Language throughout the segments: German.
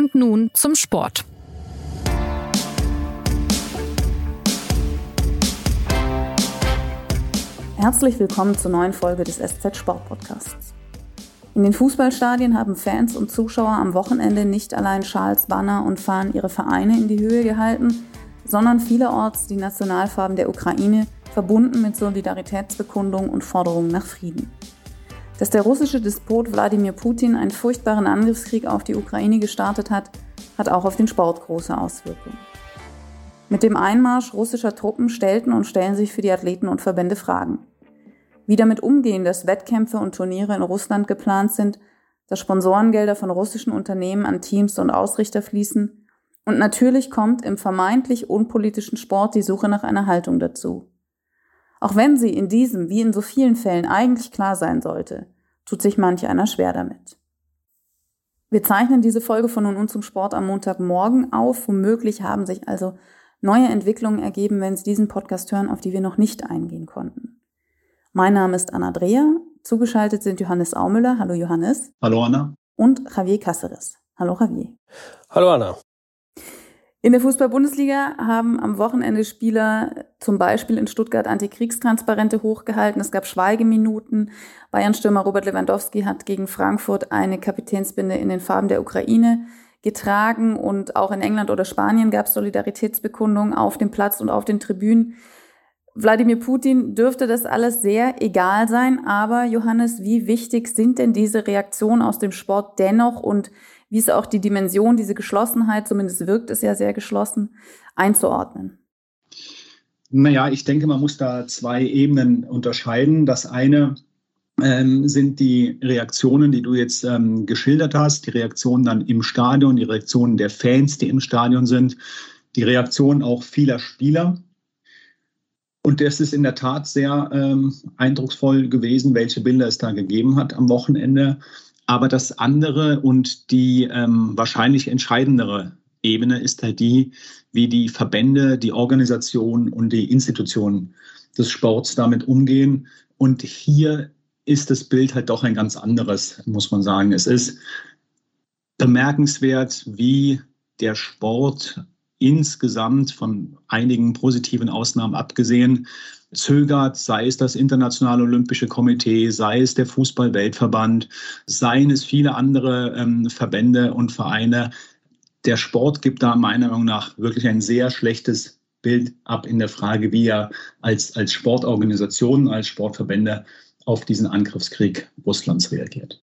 Und nun zum Sport. Herzlich willkommen zur neuen Folge des SZ Sport Podcasts. In den Fußballstadien haben Fans und Zuschauer am Wochenende nicht allein Schals, Banner und Fahnen ihre Vereine in die Höhe gehalten, sondern vielerorts die Nationalfarben der Ukraine, verbunden mit Solidaritätsbekundungen und Forderungen nach Frieden. Dass der russische Despot Wladimir Putin einen furchtbaren Angriffskrieg auf die Ukraine gestartet hat, hat auch auf den Sport große Auswirkungen. Mit dem Einmarsch russischer Truppen stellten und stellen sich für die Athleten und Verbände Fragen wie damit umgehen, dass Wettkämpfe und Turniere in Russland geplant sind, dass Sponsorengelder von russischen Unternehmen an Teams und Ausrichter fließen und natürlich kommt im vermeintlich unpolitischen Sport die Suche nach einer Haltung dazu. Auch wenn sie in diesem wie in so vielen Fällen eigentlich klar sein sollte, tut sich manch einer schwer damit. Wir zeichnen diese Folge von nun und zum Sport am Montagmorgen auf. Womöglich haben sich also neue Entwicklungen ergeben, wenn Sie diesen Podcast hören, auf die wir noch nicht eingehen konnten. Mein Name ist Anna Dreher. Zugeschaltet sind Johannes Aumüller. Hallo Johannes. Hallo Anna. Und Javier Cáceres. Hallo Javier. Hallo Anna. In der Fußball-Bundesliga haben am Wochenende Spieler zum Beispiel in Stuttgart Antikriegstransparente hochgehalten. Es gab Schweigeminuten. Bayern-Stürmer Robert Lewandowski hat gegen Frankfurt eine Kapitänsbinde in den Farben der Ukraine getragen und auch in England oder Spanien gab es Solidaritätsbekundungen auf dem Platz und auf den Tribünen. Wladimir Putin dürfte das alles sehr egal sein, aber Johannes, wie wichtig sind denn diese Reaktionen aus dem Sport dennoch und wie ist auch die Dimension, diese Geschlossenheit, zumindest wirkt es ja sehr geschlossen, einzuordnen? Naja, ich denke, man muss da zwei Ebenen unterscheiden. Das eine ähm, sind die Reaktionen, die du jetzt ähm, geschildert hast, die Reaktionen dann im Stadion, die Reaktionen der Fans, die im Stadion sind, die Reaktionen auch vieler Spieler und das ist in der Tat sehr ähm, eindrucksvoll gewesen, welche Bilder es da gegeben hat am Wochenende. Aber das andere und die ähm, wahrscheinlich entscheidendere Ebene ist halt die, wie die Verbände, die Organisationen und die Institutionen des Sports damit umgehen. Und hier ist das Bild halt doch ein ganz anderes, muss man sagen. Es ist bemerkenswert, wie der Sport insgesamt von einigen positiven Ausnahmen abgesehen zögert, sei es das Internationale Olympische Komitee, sei es der Fußball-Weltverband, seien es viele andere ähm, Verbände und Vereine. Der Sport gibt da meiner Meinung nach wirklich ein sehr schlechtes Bild ab in der Frage, wie er als, als Sportorganisation, als Sportverbände auf diesen Angriffskrieg Russlands reagiert.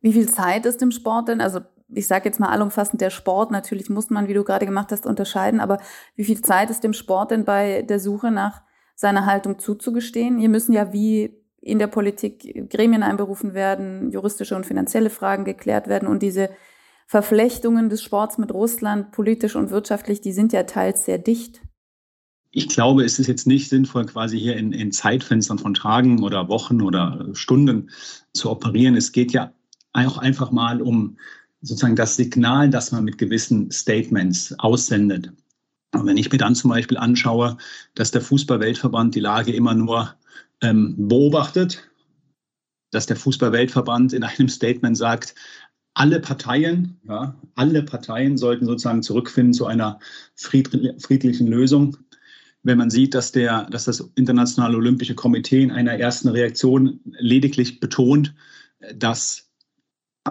Wie viel Zeit ist im Sport denn? Also ich sage jetzt mal allumfassend der Sport. Natürlich muss man, wie du gerade gemacht hast, unterscheiden. Aber wie viel Zeit ist dem Sport denn bei der Suche nach seiner Haltung zuzugestehen? Hier müssen ja wie in der Politik Gremien einberufen werden, juristische und finanzielle Fragen geklärt werden und diese Verflechtungen des Sports mit Russland, politisch und wirtschaftlich, die sind ja teils sehr dicht. Ich glaube, es ist jetzt nicht sinnvoll, quasi hier in, in Zeitfenstern von Tagen oder Wochen oder Stunden zu operieren. Es geht ja auch einfach mal um sozusagen das Signal, das man mit gewissen Statements aussendet. Und wenn ich mir dann zum Beispiel anschaue, dass der Fußballweltverband die Lage immer nur ähm, beobachtet, dass der Fußballweltverband in einem Statement sagt, alle Parteien, ja, alle Parteien sollten sozusagen zurückfinden zu einer friedlichen Lösung. Wenn man sieht, dass, der, dass das Internationale Olympische Komitee in einer ersten Reaktion lediglich betont, dass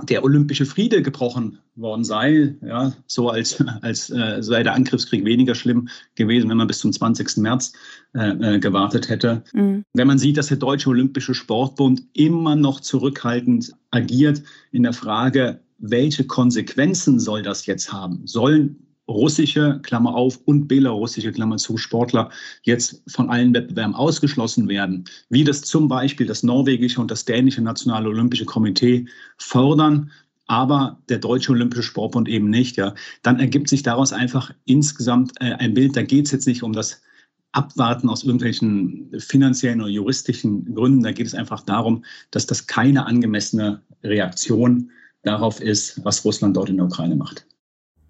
der olympische Friede gebrochen worden sei, ja, so als, als äh, sei der Angriffskrieg weniger schlimm gewesen, wenn man bis zum 20. März äh, äh, gewartet hätte. Mhm. Wenn man sieht, dass der Deutsche Olympische Sportbund immer noch zurückhaltend agiert in der Frage, welche Konsequenzen soll das jetzt haben? Sollen russische, Klammer auf, und belarussische, Klammer zu, Sportler jetzt von allen Wettbewerben ausgeschlossen werden, wie das zum Beispiel das norwegische und das dänische Nationale Olympische Komitee fordern, aber der Deutsche Olympische Sportbund eben nicht, ja, dann ergibt sich daraus einfach insgesamt äh, ein Bild, da geht es jetzt nicht um das Abwarten aus irgendwelchen finanziellen oder juristischen Gründen, da geht es einfach darum, dass das keine angemessene Reaktion darauf ist, was Russland dort in der Ukraine macht.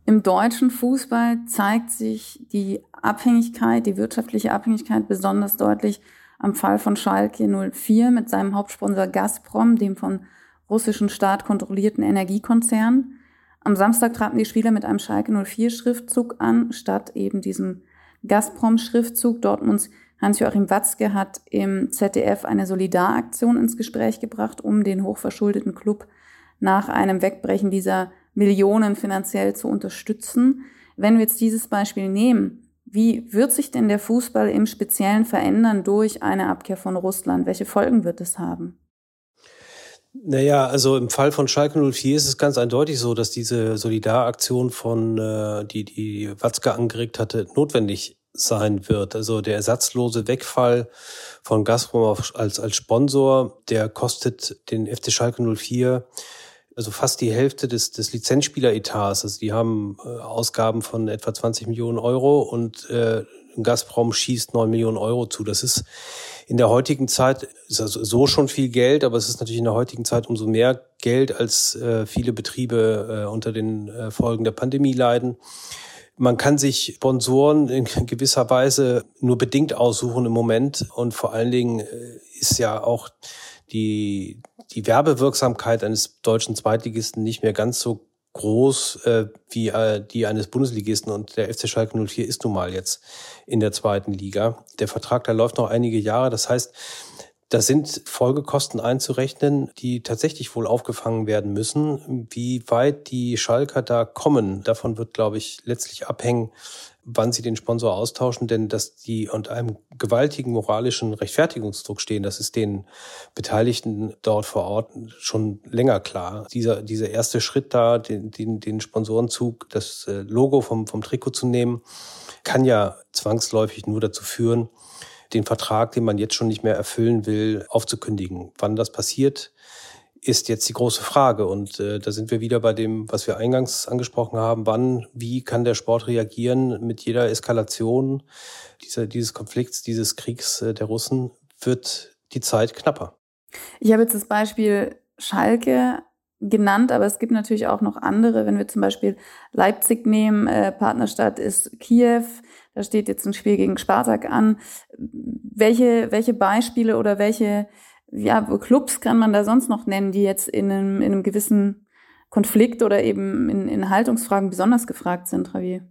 Im deutschen Fußball zeigt sich die Abhängigkeit, die wirtschaftliche Abhängigkeit besonders deutlich am Fall von Schalke 04 mit seinem Hauptsponsor Gazprom, dem von russischen Staat kontrollierten Energiekonzern. Am Samstag traten die Spieler mit einem Schalke 04 Schriftzug an, statt eben diesem Gazprom Schriftzug. Dortmunds Hans-Joachim Watzke hat im ZDF eine Solidaraktion ins Gespräch gebracht, um den hochverschuldeten Club nach einem Wegbrechen dieser Millionen finanziell zu unterstützen. Wenn wir jetzt dieses Beispiel nehmen, wie wird sich denn der Fußball im Speziellen verändern durch eine Abkehr von Russland? Welche Folgen wird es haben? Naja, also im Fall von Schalke 04 ist es ganz eindeutig so, dass diese Solidaraktion von, äh, die die Watzke angeregt hatte, notwendig sein wird. Also der ersatzlose Wegfall von Gazprom als, als Sponsor, der kostet den FC Schalke 04 also fast die Hälfte des, des Lizenzspieleretats. Also die haben äh, Ausgaben von etwa 20 Millionen Euro und äh, Gazprom schießt 9 Millionen Euro zu. Das ist in der heutigen Zeit ist also so schon viel Geld, aber es ist natürlich in der heutigen Zeit umso mehr Geld, als äh, viele Betriebe äh, unter den äh, Folgen der Pandemie leiden. Man kann sich Sponsoren in gewisser Weise nur bedingt aussuchen im Moment. Und vor allen Dingen äh, ist ja auch die, die Werbewirksamkeit eines deutschen Zweitligisten nicht mehr ganz so groß äh, wie äh, die eines Bundesligisten und der FC Schalke 04 ist nun mal jetzt in der zweiten Liga. Der Vertrag, da läuft noch einige Jahre. Das heißt, da sind Folgekosten einzurechnen, die tatsächlich wohl aufgefangen werden müssen. Wie weit die Schalker da kommen, davon wird, glaube ich, letztlich abhängen, wann sie den Sponsor austauschen, denn dass die unter einem gewaltigen moralischen Rechtfertigungsdruck stehen, das ist den Beteiligten dort vor Ort schon länger klar. Dieser, dieser erste Schritt da, den, den, den Sponsorenzug, das äh, Logo vom, vom Trikot zu nehmen, kann ja zwangsläufig nur dazu führen, den Vertrag, den man jetzt schon nicht mehr erfüllen will, aufzukündigen. Wann das passiert, ist jetzt die große Frage. Und äh, da sind wir wieder bei dem, was wir eingangs angesprochen haben. Wann, wie kann der Sport reagieren mit jeder Eskalation dieser, dieses Konflikts, dieses Kriegs äh, der Russen, wird die Zeit knapper. Ich habe jetzt das Beispiel Schalke genannt, aber es gibt natürlich auch noch andere. Wenn wir zum Beispiel Leipzig nehmen, äh, Partnerstadt ist Kiew, da steht jetzt ein Spiel gegen Spartak an. Welche, welche Beispiele oder welche ja, Clubs kann man da sonst noch nennen, die jetzt in einem, in einem gewissen Konflikt oder eben in, in Haltungsfragen besonders gefragt sind, Javier?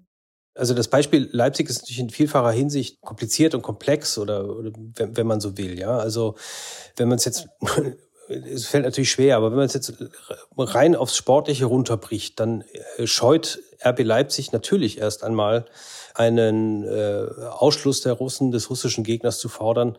Also das Beispiel Leipzig ist natürlich in vielfacher Hinsicht kompliziert und komplex oder, oder wenn, wenn man so will, ja. Also wenn man es jetzt es fällt natürlich schwer, aber wenn man es jetzt rein aufs Sportliche runterbricht, dann äh, scheut RB Leipzig natürlich erst einmal einen äh, Ausschluss der Russen, des russischen Gegners zu fordern,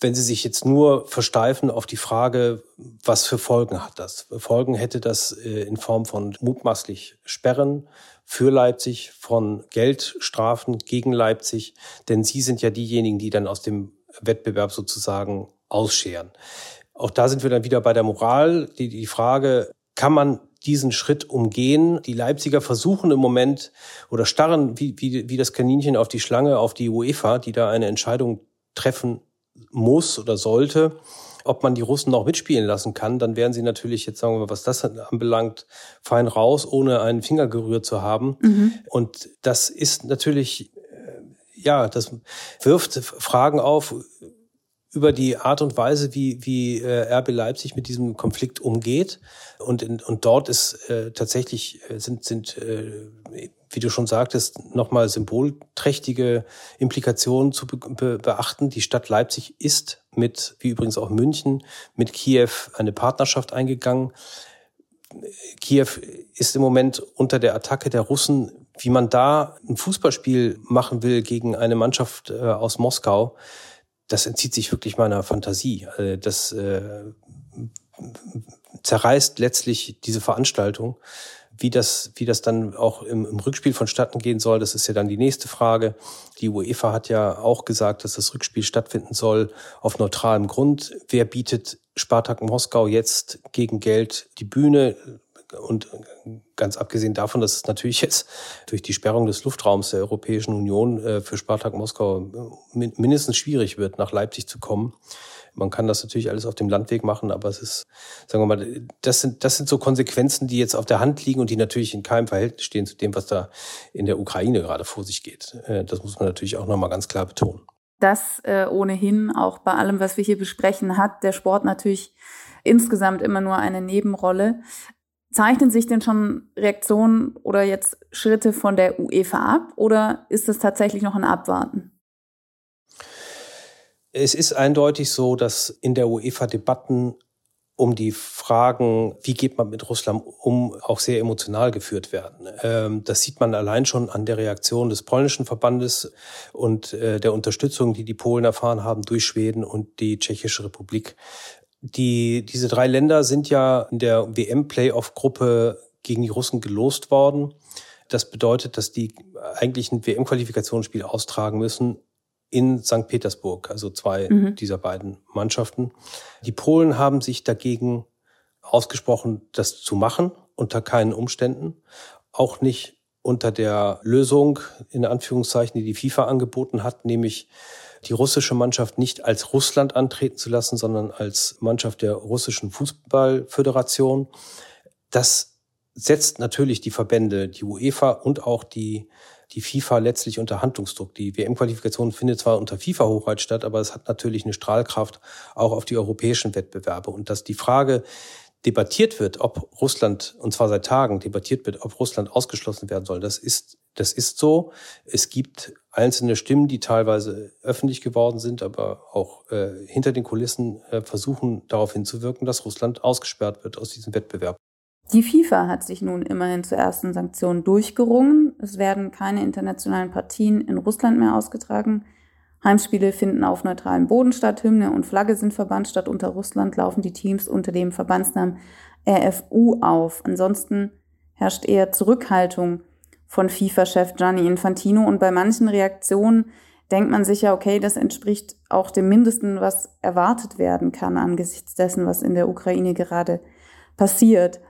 wenn Sie sich jetzt nur versteifen auf die Frage, was für Folgen hat das? Folgen hätte das äh, in Form von mutmaßlich Sperren für Leipzig, von Geldstrafen gegen Leipzig, denn Sie sind ja diejenigen, die dann aus dem Wettbewerb sozusagen ausscheren. Auch da sind wir dann wieder bei der Moral. Die, die Frage, kann man diesen Schritt umgehen? Die Leipziger versuchen im Moment oder starren wie, wie, wie das Kaninchen auf die Schlange, auf die UEFA, die da eine Entscheidung treffen muss oder sollte. Ob man die Russen noch mitspielen lassen kann, dann wären sie natürlich jetzt, sagen wir mal, was das anbelangt, fein raus, ohne einen Finger gerührt zu haben. Mhm. Und das ist natürlich, äh, ja, das wirft Fragen auf, über die Art und Weise, wie, wie äh, RB Leipzig mit diesem Konflikt umgeht. Und, in, und dort ist äh, tatsächlich, äh, sind, sind äh, wie du schon sagtest, nochmal symbolträchtige Implikationen zu be beachten. Die Stadt Leipzig ist mit, wie übrigens auch München, mit Kiew eine Partnerschaft eingegangen. Kiew ist im Moment unter der Attacke der Russen. Wie man da ein Fußballspiel machen will gegen eine Mannschaft äh, aus Moskau, das entzieht sich wirklich meiner Fantasie. Also das äh, zerreißt letztlich diese Veranstaltung. Wie das, wie das dann auch im, im Rückspiel vonstatten gehen soll, das ist ja dann die nächste Frage. Die UEFA hat ja auch gesagt, dass das Rückspiel stattfinden soll auf neutralem Grund. Wer bietet Spartak Moskau jetzt gegen Geld die Bühne? Und ganz abgesehen davon, dass es natürlich jetzt durch die Sperrung des Luftraums der Europäischen Union äh, für Spartak Moskau mindestens schwierig wird, nach Leipzig zu kommen. Man kann das natürlich alles auf dem Landweg machen, aber es ist, sagen wir mal, das sind, das sind so Konsequenzen, die jetzt auf der Hand liegen und die natürlich in keinem Verhältnis stehen zu dem, was da in der Ukraine gerade vor sich geht. Äh, das muss man natürlich auch nochmal ganz klar betonen. Das äh, ohnehin auch bei allem, was wir hier besprechen, hat der Sport natürlich insgesamt immer nur eine Nebenrolle. Zeichnen sich denn schon Reaktionen oder jetzt Schritte von der UEFA ab oder ist es tatsächlich noch ein Abwarten? Es ist eindeutig so, dass in der UEFA Debatten um die Fragen, wie geht man mit Russland um, auch sehr emotional geführt werden. Ähm, das sieht man allein schon an der Reaktion des polnischen Verbandes und äh, der Unterstützung, die die Polen erfahren haben durch Schweden und die Tschechische Republik. Die, diese drei Länder sind ja in der WM-Playoff-Gruppe gegen die Russen gelost worden. Das bedeutet, dass die eigentlich ein WM-Qualifikationsspiel austragen müssen in St. Petersburg, also zwei mhm. dieser beiden Mannschaften. Die Polen haben sich dagegen ausgesprochen, das zu machen, unter keinen Umständen. Auch nicht unter der Lösung, in Anführungszeichen, die die FIFA angeboten hat, nämlich die russische Mannschaft nicht als Russland antreten zu lassen, sondern als Mannschaft der russischen Fußballföderation. Das setzt natürlich die Verbände, die UEFA und auch die die FIFA letztlich unter Handlungsdruck. Die WM-Qualifikation findet zwar unter FIFA-Hochheit statt, aber es hat natürlich eine Strahlkraft auch auf die europäischen Wettbewerbe. Und dass die Frage debattiert wird, ob Russland, und zwar seit Tagen debattiert wird, ob Russland ausgeschlossen werden soll, das ist, das ist so. Es gibt einzelne Stimmen, die teilweise öffentlich geworden sind, aber auch äh, hinter den Kulissen äh, versuchen darauf hinzuwirken, dass Russland ausgesperrt wird aus diesem Wettbewerb. Die FIFA hat sich nun immerhin zur ersten Sanktion durchgerungen. Es werden keine internationalen Partien in Russland mehr ausgetragen. Heimspiele finden auf neutralem Boden statt, Hymne und Flagge sind verbannt. Statt unter Russland laufen die Teams unter dem Verbandsnamen RFU auf. Ansonsten herrscht eher Zurückhaltung von FIFA-Chef Gianni Infantino und bei manchen Reaktionen denkt man sich ja, okay, das entspricht auch dem Mindesten, was erwartet werden kann angesichts dessen, was in der Ukraine gerade passiert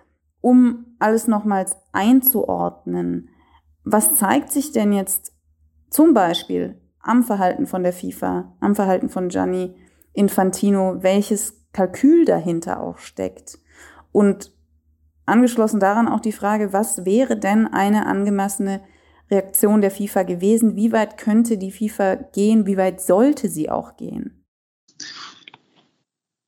um alles nochmals einzuordnen, was zeigt sich denn jetzt zum Beispiel am Verhalten von der FIFA, am Verhalten von Gianni Infantino, welches Kalkül dahinter auch steckt? Und angeschlossen daran auch die Frage, was wäre denn eine angemessene Reaktion der FIFA gewesen? Wie weit könnte die FIFA gehen? Wie weit sollte sie auch gehen?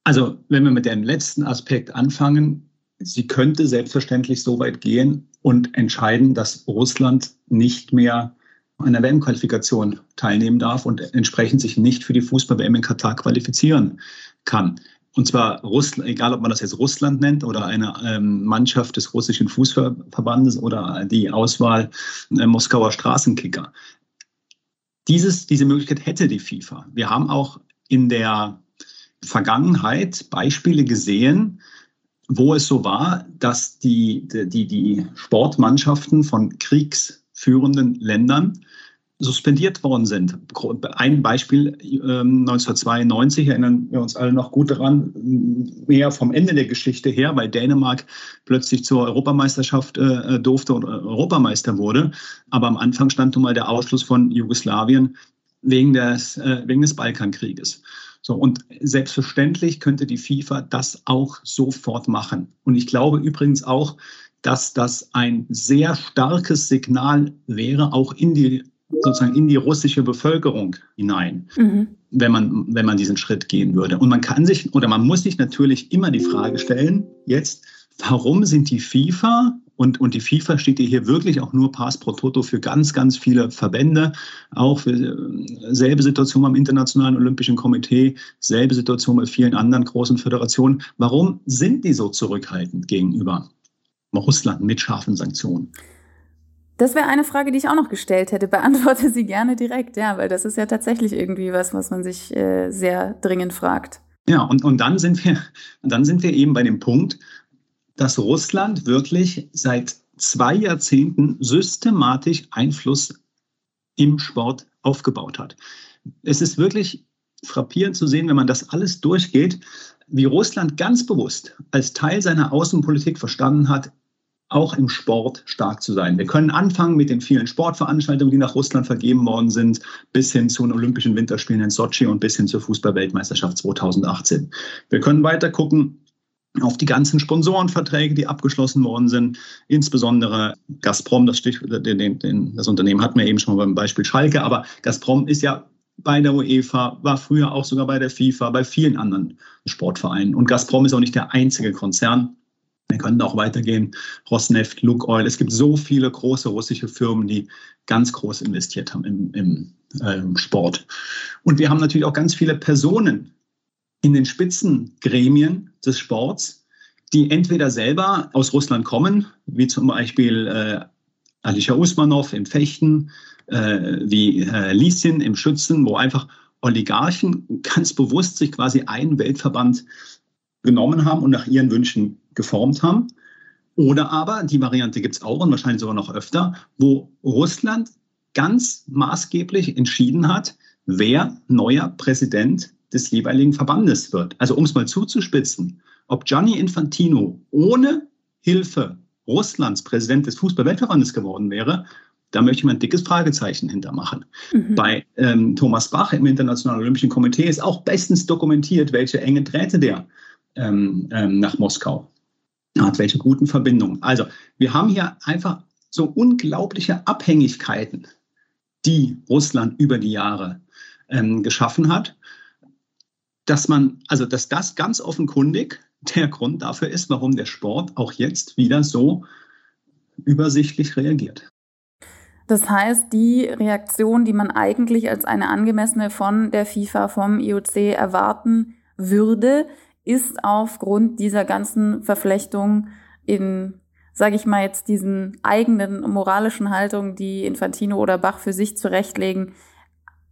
Also, wenn wir mit dem letzten Aspekt anfangen, sie könnte selbstverständlich so weit gehen und entscheiden, dass Russland nicht mehr an der WM-Qualifikation teilnehmen darf und entsprechend sich nicht für die Fußball-WM in Katar qualifizieren kann. Und zwar Russland, egal ob man das jetzt Russland nennt oder eine ähm, Mannschaft des russischen Fußballverbandes oder die Auswahl äh, Moskauer Straßenkicker. Dieses, diese Möglichkeit hätte die FIFA. Wir haben auch in der Vergangenheit Beispiele gesehen, wo es so war, dass die, die, die Sportmannschaften von kriegsführenden Ländern suspendiert worden sind. Ein Beispiel ähm, 1992 erinnern wir uns alle noch gut daran, mehr vom Ende der Geschichte her, weil Dänemark plötzlich zur Europameisterschaft äh, durfte und Europameister wurde. Aber am Anfang stand nun mal der Ausschluss von Jugoslawien wegen des, äh, wegen des Balkankrieges. So, und selbstverständlich könnte die FIFA das auch sofort machen. Und ich glaube übrigens auch, dass das ein sehr starkes Signal wäre, auch in die sozusagen in die russische Bevölkerung hinein, mhm. wenn man wenn man diesen Schritt gehen würde. Und man kann sich oder man muss sich natürlich immer die Frage stellen: Jetzt, warum sind die FIFA und, und die FIFA steht hier wirklich auch nur Pass pro Toto für ganz, ganz viele Verbände. Auch für äh, selbe Situation beim Internationalen Olympischen Komitee, selbe Situation bei vielen anderen großen Föderationen. Warum sind die so zurückhaltend gegenüber Russland mit scharfen Sanktionen? Das wäre eine Frage, die ich auch noch gestellt hätte. Beantworte sie gerne direkt, ja, weil das ist ja tatsächlich irgendwie was, was man sich äh, sehr dringend fragt. Ja, und, und dann sind wir, dann sind wir eben bei dem Punkt, dass Russland wirklich seit zwei Jahrzehnten systematisch Einfluss im Sport aufgebaut hat. Es ist wirklich frappierend zu sehen, wenn man das alles durchgeht, wie Russland ganz bewusst als Teil seiner Außenpolitik verstanden hat, auch im Sport stark zu sein. Wir können anfangen mit den vielen Sportveranstaltungen, die nach Russland vergeben worden sind, bis hin zu den Olympischen Winterspielen in Sochi und bis hin zur Fußballweltmeisterschaft 2018. Wir können weiter gucken auf die ganzen Sponsorenverträge, die abgeschlossen worden sind, insbesondere Gazprom, das, Stich, den, den, das Unternehmen hatten wir eben schon mal beim Beispiel Schalke, aber Gazprom ist ja bei der UEFA, war früher auch sogar bei der FIFA, bei vielen anderen Sportvereinen. Und Gazprom ist auch nicht der einzige Konzern, Wir können auch weitergehen. Rosneft, Lukoil. Es gibt so viele große russische Firmen, die ganz groß investiert haben im, im ähm, Sport. Und wir haben natürlich auch ganz viele Personen in den Spitzengremien des Sports, die entweder selber aus Russland kommen, wie zum Beispiel äh, Alisha Usmanov im Fechten, äh, wie äh, Lieschen im Schützen, wo einfach Oligarchen ganz bewusst sich quasi einen Weltverband genommen haben und nach ihren Wünschen geformt haben. Oder aber, die Variante gibt es auch und wahrscheinlich sogar noch öfter, wo Russland ganz maßgeblich entschieden hat, wer neuer Präsident des jeweiligen Verbandes wird. Also um es mal zuzuspitzen, ob Gianni Infantino ohne Hilfe Russlands Präsident des Fußball-Weltverbandes geworden wäre, da möchte ich mal ein dickes Fragezeichen hintermachen. Mhm. Bei ähm, Thomas Bach im Internationalen Olympischen Komitee ist auch bestens dokumentiert, welche enge Drähte der ähm, ähm, nach Moskau hat, welche guten Verbindungen. Also wir haben hier einfach so unglaubliche Abhängigkeiten, die Russland über die Jahre ähm, geschaffen hat, dass man, also dass das ganz offenkundig der Grund dafür ist, warum der Sport auch jetzt wieder so übersichtlich reagiert. Das heißt, die Reaktion, die man eigentlich als eine angemessene von der FIFA, vom IOC erwarten würde, ist aufgrund dieser ganzen Verflechtung in, sage ich mal jetzt, diesen eigenen moralischen Haltungen, die Infantino oder Bach für sich zurechtlegen,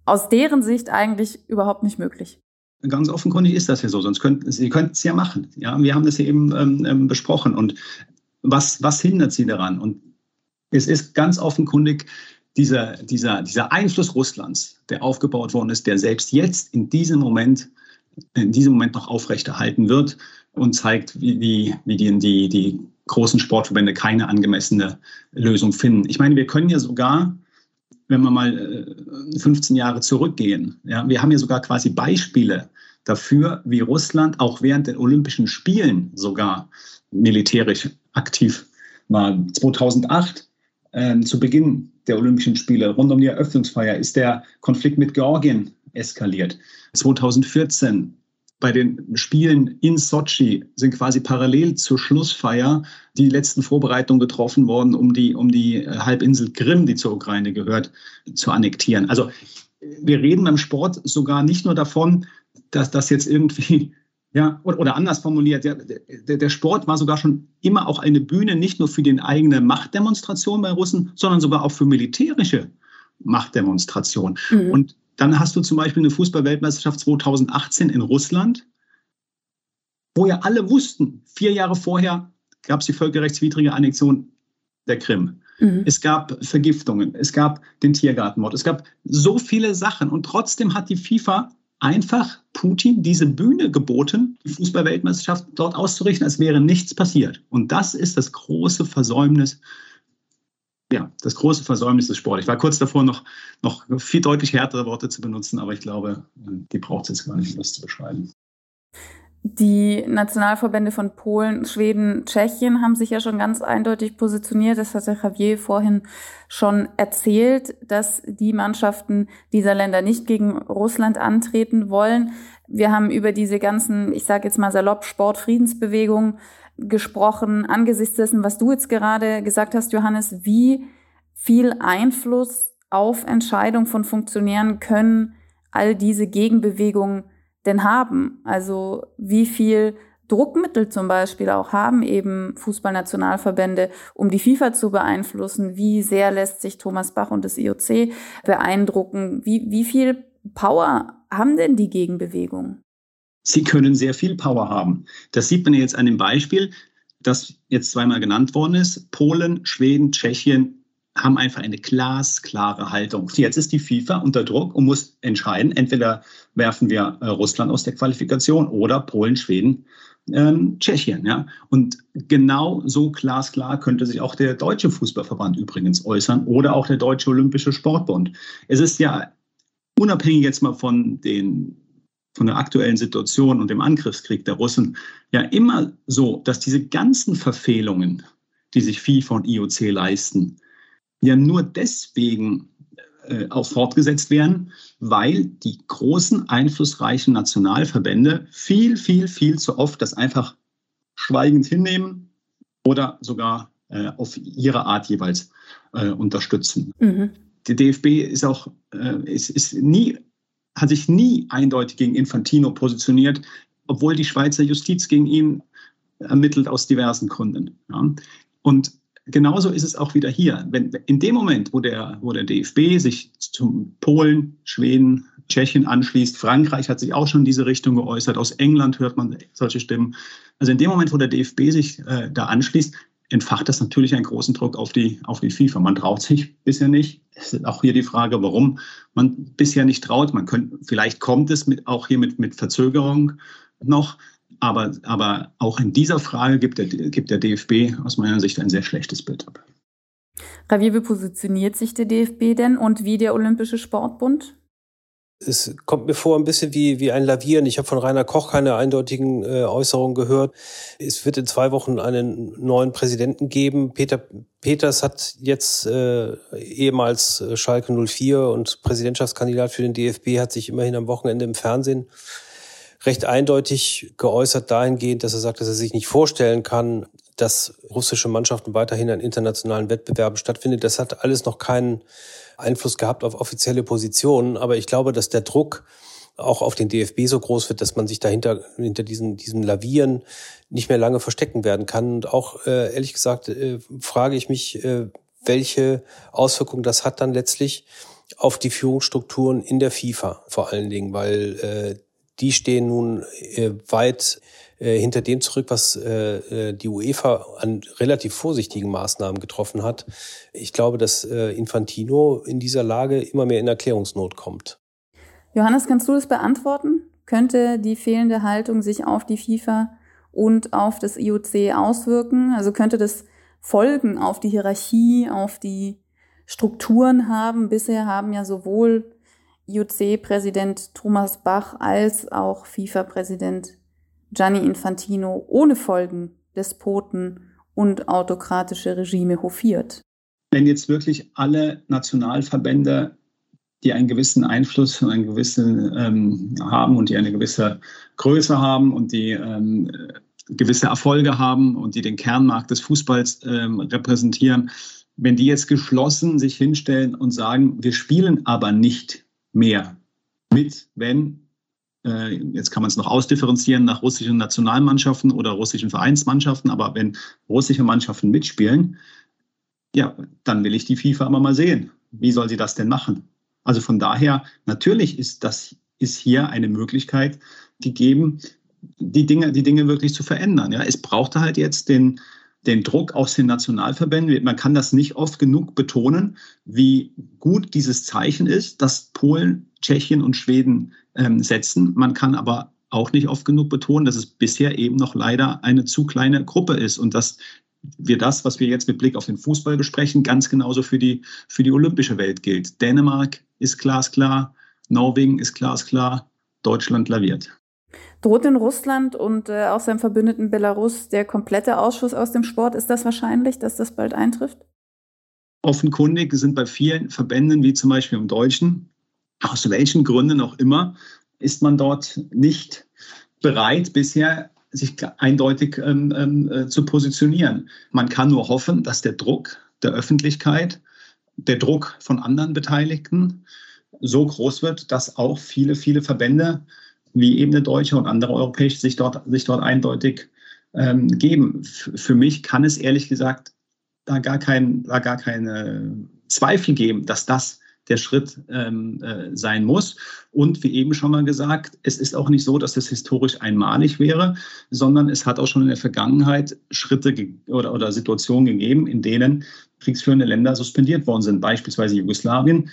aus deren Sicht eigentlich überhaupt nicht möglich. Ganz offenkundig ist das ja so, sonst könnten Sie könnten es ja machen. Ja, wir haben das ja eben ähm, ähm, besprochen. Und was, was hindert Sie daran? Und es ist ganz offenkundig dieser, dieser, dieser Einfluss Russlands, der aufgebaut worden ist, der selbst jetzt in diesem Moment, in diesem Moment noch aufrechterhalten wird und zeigt, wie, wie, die, die, die großen Sportverbände keine angemessene Lösung finden. Ich meine, wir können ja sogar wenn wir mal 15 äh, Jahre zurückgehen, ja, wir haben ja sogar quasi Beispiele dafür, wie Russland auch während der Olympischen Spielen sogar militärisch aktiv war. 2008 äh, zu Beginn der Olympischen Spiele, rund um die Eröffnungsfeier, ist der Konflikt mit Georgien eskaliert. 2014 bei den Spielen in Sochi sind quasi parallel zur Schlussfeier die letzten Vorbereitungen getroffen worden, um die, um die Halbinsel Krim, die zur Ukraine gehört, zu annektieren. Also wir reden beim Sport sogar nicht nur davon, dass das jetzt irgendwie, ja, oder, oder anders formuliert, ja, der, der Sport war sogar schon immer auch eine Bühne, nicht nur für die eigene Machtdemonstration bei Russen, sondern sogar auch für militärische Machtdemonstration. Mhm. Und dann hast du zum Beispiel eine Fußball-Weltmeisterschaft 2018 in Russland, wo ja alle wussten, vier Jahre vorher gab es die völkerrechtswidrige Annexion der Krim. Mhm. Es gab Vergiftungen, es gab den Tiergartenmord, es gab so viele Sachen und trotzdem hat die FIFA einfach Putin diese Bühne geboten, die Fußball-Weltmeisterschaft dort auszurichten, als wäre nichts passiert. Und das ist das große Versäumnis ja, das große Versäumnis des Sports. Ich war kurz davor, noch, noch viel deutlich härtere Worte zu benutzen, aber ich glaube, die braucht es jetzt gar nicht, um das zu beschreiben. Die Nationalverbände von Polen, Schweden, Tschechien haben sich ja schon ganz eindeutig positioniert. Das hat der Javier vorhin schon erzählt, dass die Mannschaften dieser Länder nicht gegen Russland antreten wollen. Wir haben über diese ganzen, ich sage jetzt mal salopp, Sportfriedensbewegungen gesprochen, angesichts dessen, was du jetzt gerade gesagt hast, Johannes, wie viel Einfluss auf Entscheidungen von Funktionären können all diese Gegenbewegungen denn haben? Also wie viel Druckmittel zum Beispiel auch haben eben Fußballnationalverbände, um die FIFA zu beeinflussen? Wie sehr lässt sich Thomas Bach und das IOC beeindrucken? Wie, wie viel Power haben denn die Gegenbewegungen? Sie können sehr viel Power haben. Das sieht man jetzt an dem Beispiel, das jetzt zweimal genannt worden ist. Polen, Schweden, Tschechien haben einfach eine glasklare Haltung. Jetzt ist die FIFA unter Druck und muss entscheiden, entweder werfen wir äh, Russland aus der Qualifikation oder Polen, Schweden, ähm, Tschechien. Ja? Und genau so glasklar könnte sich auch der Deutsche Fußballverband übrigens äußern oder auch der Deutsche Olympische Sportbund. Es ist ja unabhängig jetzt mal von den von der aktuellen Situation und dem Angriffskrieg der Russen ja immer so, dass diese ganzen Verfehlungen, die sich FIFA und IOC leisten, ja nur deswegen äh, auch fortgesetzt werden, weil die großen, einflussreichen Nationalverbände viel, viel, viel zu oft das einfach schweigend hinnehmen, oder sogar äh, auf ihre Art jeweils äh, unterstützen. Mhm. Der DFB ist auch, äh, ist, ist nie, hat sich nie eindeutig gegen Infantino positioniert, obwohl die Schweizer Justiz gegen ihn ermittelt aus diversen Gründen. Ja. Und genauso ist es auch wieder hier. Wenn, in dem Moment, wo der, wo der DFB sich zum Polen, Schweden, Tschechien anschließt, Frankreich hat sich auch schon in diese Richtung geäußert, aus England hört man solche Stimmen. Also in dem Moment, wo der DFB sich äh, da anschließt, entfacht das natürlich einen großen Druck auf die, auf die FIFA. Man traut sich bisher nicht. Es ist auch hier die Frage, warum man bisher nicht traut. Man könnte, vielleicht kommt es mit, auch hier mit, mit Verzögerung noch. Aber, aber auch in dieser Frage gibt der, gibt der DFB aus meiner Sicht ein sehr schlechtes Bild ab. Javier, wie positioniert sich der DFB denn und wie der Olympische Sportbund? Es kommt mir vor ein bisschen wie, wie ein Lavieren. Ich habe von Rainer Koch keine eindeutigen äh, Äußerungen gehört. Es wird in zwei Wochen einen neuen Präsidenten geben. Peter Peters hat jetzt äh, ehemals äh, Schalke 04 und Präsidentschaftskandidat für den DFB, hat sich immerhin am Wochenende im Fernsehen recht eindeutig geäußert dahingehend, dass er sagt, dass er sich nicht vorstellen kann, dass russische Mannschaften weiterhin an internationalen Wettbewerben stattfindet. Das hat alles noch keinen Einfluss gehabt auf offizielle Positionen, aber ich glaube, dass der Druck auch auf den DFB so groß wird, dass man sich dahinter hinter diesen diesem Lavieren nicht mehr lange verstecken werden kann. Und auch äh, ehrlich gesagt äh, frage ich mich, äh, welche Auswirkungen das hat dann letztlich auf die Führungsstrukturen in der FIFA vor allen Dingen, weil äh, die stehen nun äh, weit äh, hinter dem zurück, was äh, äh, die UEFA an relativ vorsichtigen Maßnahmen getroffen hat. Ich glaube, dass äh, Infantino in dieser Lage immer mehr in Erklärungsnot kommt. Johannes, kannst du das beantworten? Könnte die fehlende Haltung sich auf die FIFA und auf das IOC auswirken? Also könnte das Folgen auf die Hierarchie, auf die Strukturen haben? Bisher haben ja sowohl IOC-Präsident Thomas Bach als auch FIFA-Präsident Gianni Infantino ohne Folgen Despoten und autokratische Regime hofiert. Wenn jetzt wirklich alle Nationalverbände, die einen gewissen Einfluss und einen gewissen ähm, haben und die eine gewisse Größe haben und die ähm, gewisse Erfolge haben und die den Kernmarkt des Fußballs ähm, repräsentieren, wenn die jetzt geschlossen sich hinstellen und sagen, wir spielen aber nicht mehr mit, wenn, jetzt kann man es noch ausdifferenzieren nach russischen Nationalmannschaften oder russischen Vereinsmannschaften, aber wenn russische Mannschaften mitspielen, ja, dann will ich die FIFA immer mal sehen. Wie soll sie das denn machen? Also von daher, natürlich ist das ist hier eine Möglichkeit gegeben, die Dinge, die Dinge wirklich zu verändern. Ja, es brauchte halt jetzt den, den Druck aus den Nationalverbänden. Man kann das nicht oft genug betonen, wie gut dieses Zeichen ist, dass Polen, Tschechien und Schweden ähm, setzen. Man kann aber auch nicht oft genug betonen, dass es bisher eben noch leider eine zu kleine Gruppe ist und dass wir das, was wir jetzt mit Blick auf den Fußball besprechen, ganz genauso für die, für die olympische Welt gilt. Dänemark ist glasklar, Norwegen ist glasklar, Deutschland laviert. Droht in Russland und äh, auch seinem Verbündeten Belarus der komplette Ausschluss aus dem Sport? Ist das wahrscheinlich, dass das bald eintrifft? Offenkundig sind bei vielen Verbänden, wie zum Beispiel im Deutschen, aus welchen Gründen auch immer, ist man dort nicht bereit, bisher sich eindeutig ähm, ähm, äh, zu positionieren. Man kann nur hoffen, dass der Druck der Öffentlichkeit, der Druck von anderen Beteiligten so groß wird, dass auch viele, viele Verbände wie eben der deutsche und andere europäische sich dort, sich dort eindeutig ähm, geben. F für mich kann es ehrlich gesagt da gar, kein, da gar keine Zweifel geben, dass das der Schritt ähm, äh, sein muss. Und wie eben schon mal gesagt, es ist auch nicht so, dass es historisch einmalig wäre, sondern es hat auch schon in der Vergangenheit Schritte oder, oder Situationen gegeben, in denen kriegsführende Länder suspendiert worden sind, beispielsweise Jugoslawien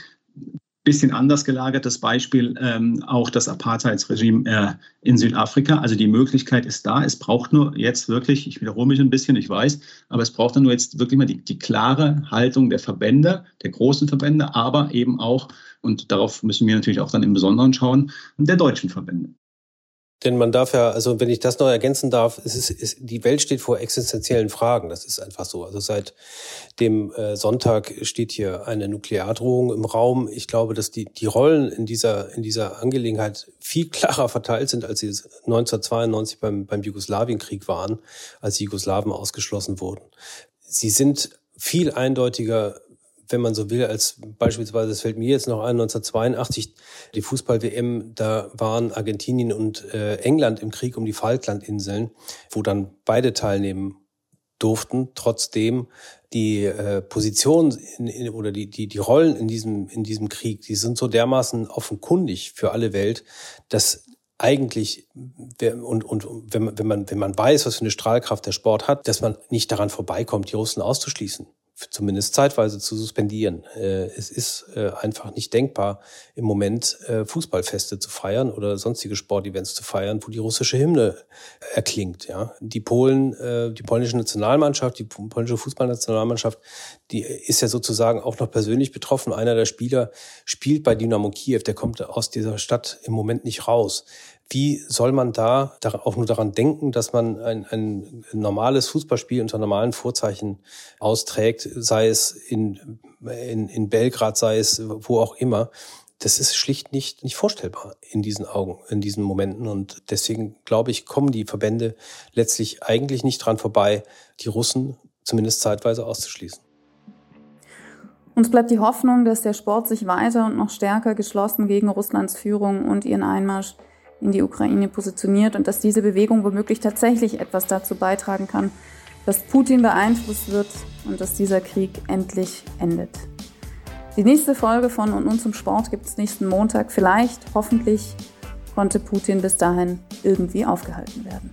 bisschen anders gelagertes Beispiel ähm, auch das Apartheidsregime äh, in Südafrika. Also die Möglichkeit ist da. Es braucht nur jetzt wirklich, ich wiederhole mich ein bisschen, ich weiß, aber es braucht dann nur jetzt wirklich mal die, die klare Haltung der Verbände, der großen Verbände, aber eben auch, und darauf müssen wir natürlich auch dann im Besonderen schauen, der deutschen Verbände. Denn man darf ja, also wenn ich das noch ergänzen darf, es ist, ist, die Welt steht vor existenziellen Fragen. Das ist einfach so. Also seit dem äh, Sonntag steht hier eine Nukleardrohung im Raum. Ich glaube, dass die, die Rollen in dieser, in dieser Angelegenheit viel klarer verteilt sind, als sie 1992 beim, beim Jugoslawienkrieg waren, als die Jugoslawen ausgeschlossen wurden. Sie sind viel eindeutiger wenn man so will, als beispielsweise, es fällt mir jetzt noch ein, 1982, die Fußball-WM, da waren Argentinien und äh, England im Krieg um die Falklandinseln, wo dann beide teilnehmen durften, trotzdem die äh, Position in, in, oder die, die, die Rollen in diesem, in diesem Krieg, die sind so dermaßen offenkundig für alle Welt, dass eigentlich und, und wenn man, wenn man wenn man weiß, was für eine Strahlkraft der Sport hat, dass man nicht daran vorbeikommt, die Russen auszuschließen zumindest zeitweise zu suspendieren. Äh, es ist äh, einfach nicht denkbar, im Moment äh, Fußballfeste zu feiern oder sonstige Sportevents zu feiern, wo die russische Hymne erklingt. Ja, die Polen, die polnische Nationalmannschaft, die polnische Fußballnationalmannschaft, die ist ja sozusagen auch noch persönlich betroffen. Einer der Spieler spielt bei Dynamo Kiew, der kommt aus dieser Stadt im Moment nicht raus. Wie soll man da auch nur daran denken, dass man ein, ein normales Fußballspiel unter normalen Vorzeichen austrägt, sei es in, in, in Belgrad, sei es wo auch immer? Das ist schlicht nicht, nicht vorstellbar in diesen Augen, in diesen Momenten. Und deswegen glaube ich, kommen die Verbände letztlich eigentlich nicht dran vorbei, die Russen zumindest zeitweise auszuschließen. Uns bleibt die Hoffnung, dass der Sport sich weiter und noch stärker geschlossen gegen Russlands Führung und ihren Einmarsch in die Ukraine positioniert und dass diese Bewegung womöglich tatsächlich etwas dazu beitragen kann, dass Putin beeinflusst wird und dass dieser Krieg endlich endet. Die nächste Folge von Und nun zum Sport gibt es nächsten Montag. Vielleicht, hoffentlich, konnte Putin bis dahin irgendwie aufgehalten werden.